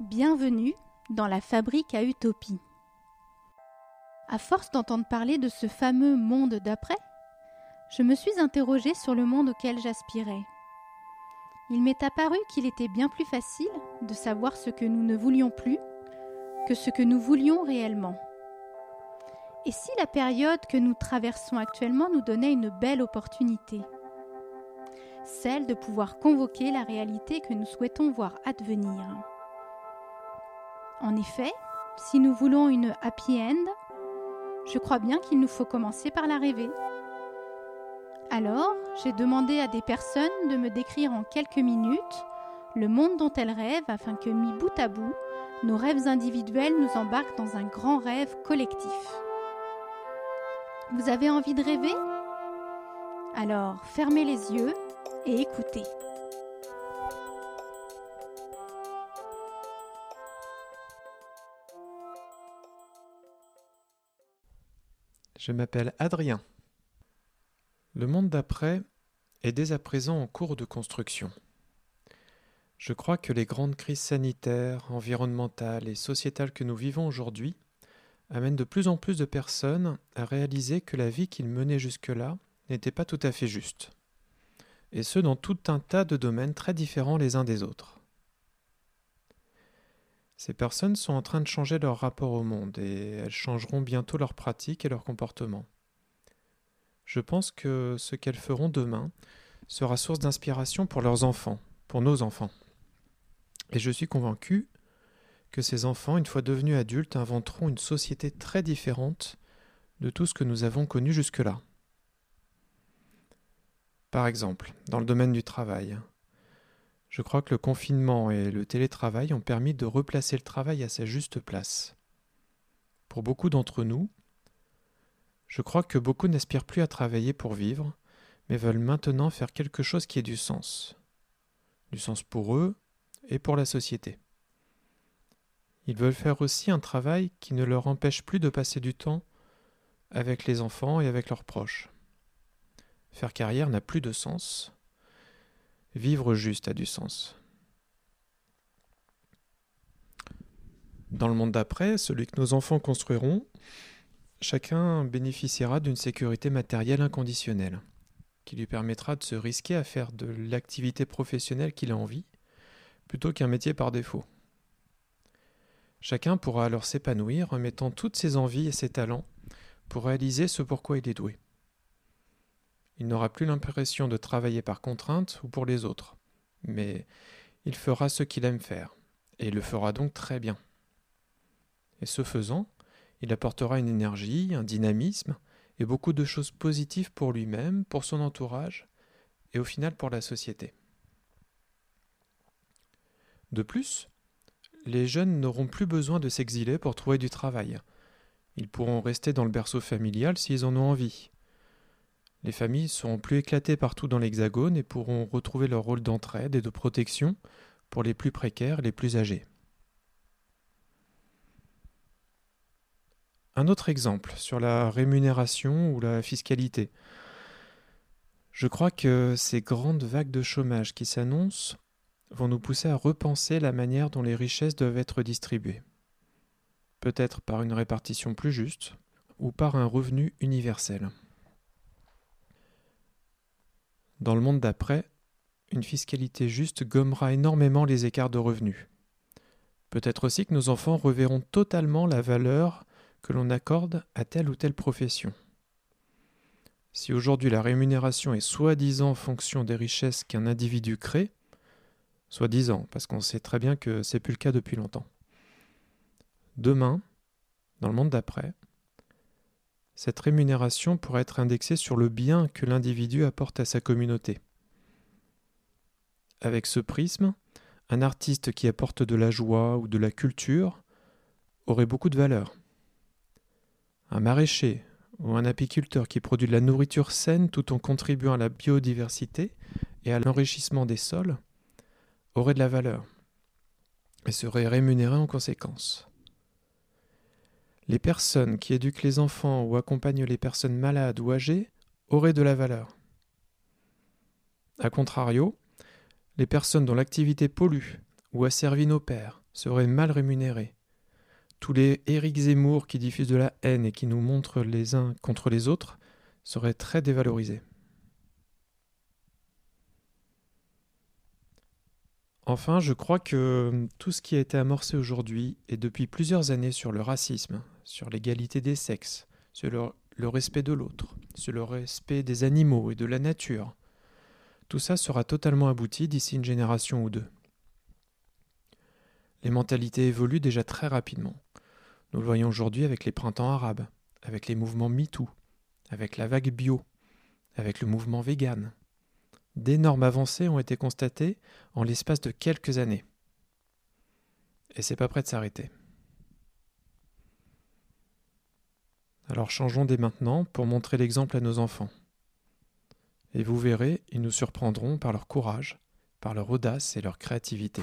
Bienvenue dans la fabrique à utopie. À force d'entendre parler de ce fameux monde d'après, je me suis interrogée sur le monde auquel j'aspirais. Il m'est apparu qu'il était bien plus facile de savoir ce que nous ne voulions plus que ce que nous voulions réellement. Et si la période que nous traversons actuellement nous donnait une belle opportunité Celle de pouvoir convoquer la réalité que nous souhaitons voir advenir. En effet, si nous voulons une happy end, je crois bien qu'il nous faut commencer par la rêver. Alors, j'ai demandé à des personnes de me décrire en quelques minutes le monde dont elles rêvent afin que, mis bout à bout, nos rêves individuels nous embarquent dans un grand rêve collectif. Vous avez envie de rêver? Alors fermez les yeux et écoutez. Je m'appelle Adrien. Le monde d'après est dès à présent en cours de construction. Je crois que les grandes crises sanitaires, environnementales et sociétales que nous vivons aujourd'hui amène de plus en plus de personnes à réaliser que la vie qu'ils menaient jusque-là n'était pas tout à fait juste. Et ce, dans tout un tas de domaines très différents les uns des autres. Ces personnes sont en train de changer leur rapport au monde et elles changeront bientôt leurs pratiques et leurs comportements. Je pense que ce qu'elles feront demain sera source d'inspiration pour leurs enfants, pour nos enfants. Et je suis convaincu que ces enfants, une fois devenus adultes, inventeront une société très différente de tout ce que nous avons connu jusque-là. Par exemple, dans le domaine du travail, je crois que le confinement et le télétravail ont permis de replacer le travail à sa juste place. Pour beaucoup d'entre nous, je crois que beaucoup n'aspirent plus à travailler pour vivre, mais veulent maintenant faire quelque chose qui ait du sens. Du sens pour eux et pour la société. Ils veulent faire aussi un travail qui ne leur empêche plus de passer du temps avec les enfants et avec leurs proches. Faire carrière n'a plus de sens. Vivre juste a du sens. Dans le monde d'après, celui que nos enfants construiront, chacun bénéficiera d'une sécurité matérielle inconditionnelle, qui lui permettra de se risquer à faire de l'activité professionnelle qu'il a envie, plutôt qu'un métier par défaut. Chacun pourra alors s'épanouir en mettant toutes ses envies et ses talents pour réaliser ce pourquoi il est doué. Il n'aura plus l'impression de travailler par contrainte ou pour les autres, mais il fera ce qu'il aime faire, et il le fera donc très bien. Et ce faisant, il apportera une énergie, un dynamisme, et beaucoup de choses positives pour lui-même, pour son entourage, et au final pour la société. De plus, les jeunes n'auront plus besoin de s'exiler pour trouver du travail. Ils pourront rester dans le berceau familial s'ils en ont envie. Les familles seront plus éclatées partout dans l'Hexagone et pourront retrouver leur rôle d'entraide et de protection pour les plus précaires les plus âgés. Un autre exemple sur la rémunération ou la fiscalité. Je crois que ces grandes vagues de chômage qui s'annoncent vont nous pousser à repenser la manière dont les richesses doivent être distribuées. Peut-être par une répartition plus juste ou par un revenu universel. Dans le monde d'après, une fiscalité juste gommera énormément les écarts de revenus. Peut-être aussi que nos enfants reverront totalement la valeur que l'on accorde à telle ou telle profession. Si aujourd'hui la rémunération est soi-disant fonction des richesses qu'un individu crée, soi-disant, parce qu'on sait très bien que c'est plus le cas depuis longtemps. Demain, dans le monde d'après, cette rémunération pourrait être indexée sur le bien que l'individu apporte à sa communauté. Avec ce prisme, un artiste qui apporte de la joie ou de la culture aurait beaucoup de valeur. Un maraîcher ou un apiculteur qui produit de la nourriture saine tout en contribuant à la biodiversité et à l'enrichissement des sols aurait de la valeur et serait rémunéré en conséquence. Les personnes qui éduquent les enfants ou accompagnent les personnes malades ou âgées auraient de la valeur. A contrario, les personnes dont l'activité pollue ou asservit nos pères seraient mal rémunérés. Tous les Éric Zemmour qui diffusent de la haine et qui nous montrent les uns contre les autres seraient très dévalorisés. Enfin, je crois que tout ce qui a été amorcé aujourd'hui et depuis plusieurs années sur le racisme, sur l'égalité des sexes, sur le, le respect de l'autre, sur le respect des animaux et de la nature, tout ça sera totalement abouti d'ici une génération ou deux. Les mentalités évoluent déjà très rapidement. Nous le voyons aujourd'hui avec les printemps arabes, avec les mouvements MeToo, avec la vague bio, avec le mouvement vegan, d'énormes avancées ont été constatées en l'espace de quelques années. Et c'est pas prêt de s'arrêter. Alors changeons dès maintenant pour montrer l'exemple à nos enfants. Et vous verrez, ils nous surprendront par leur courage, par leur audace et leur créativité.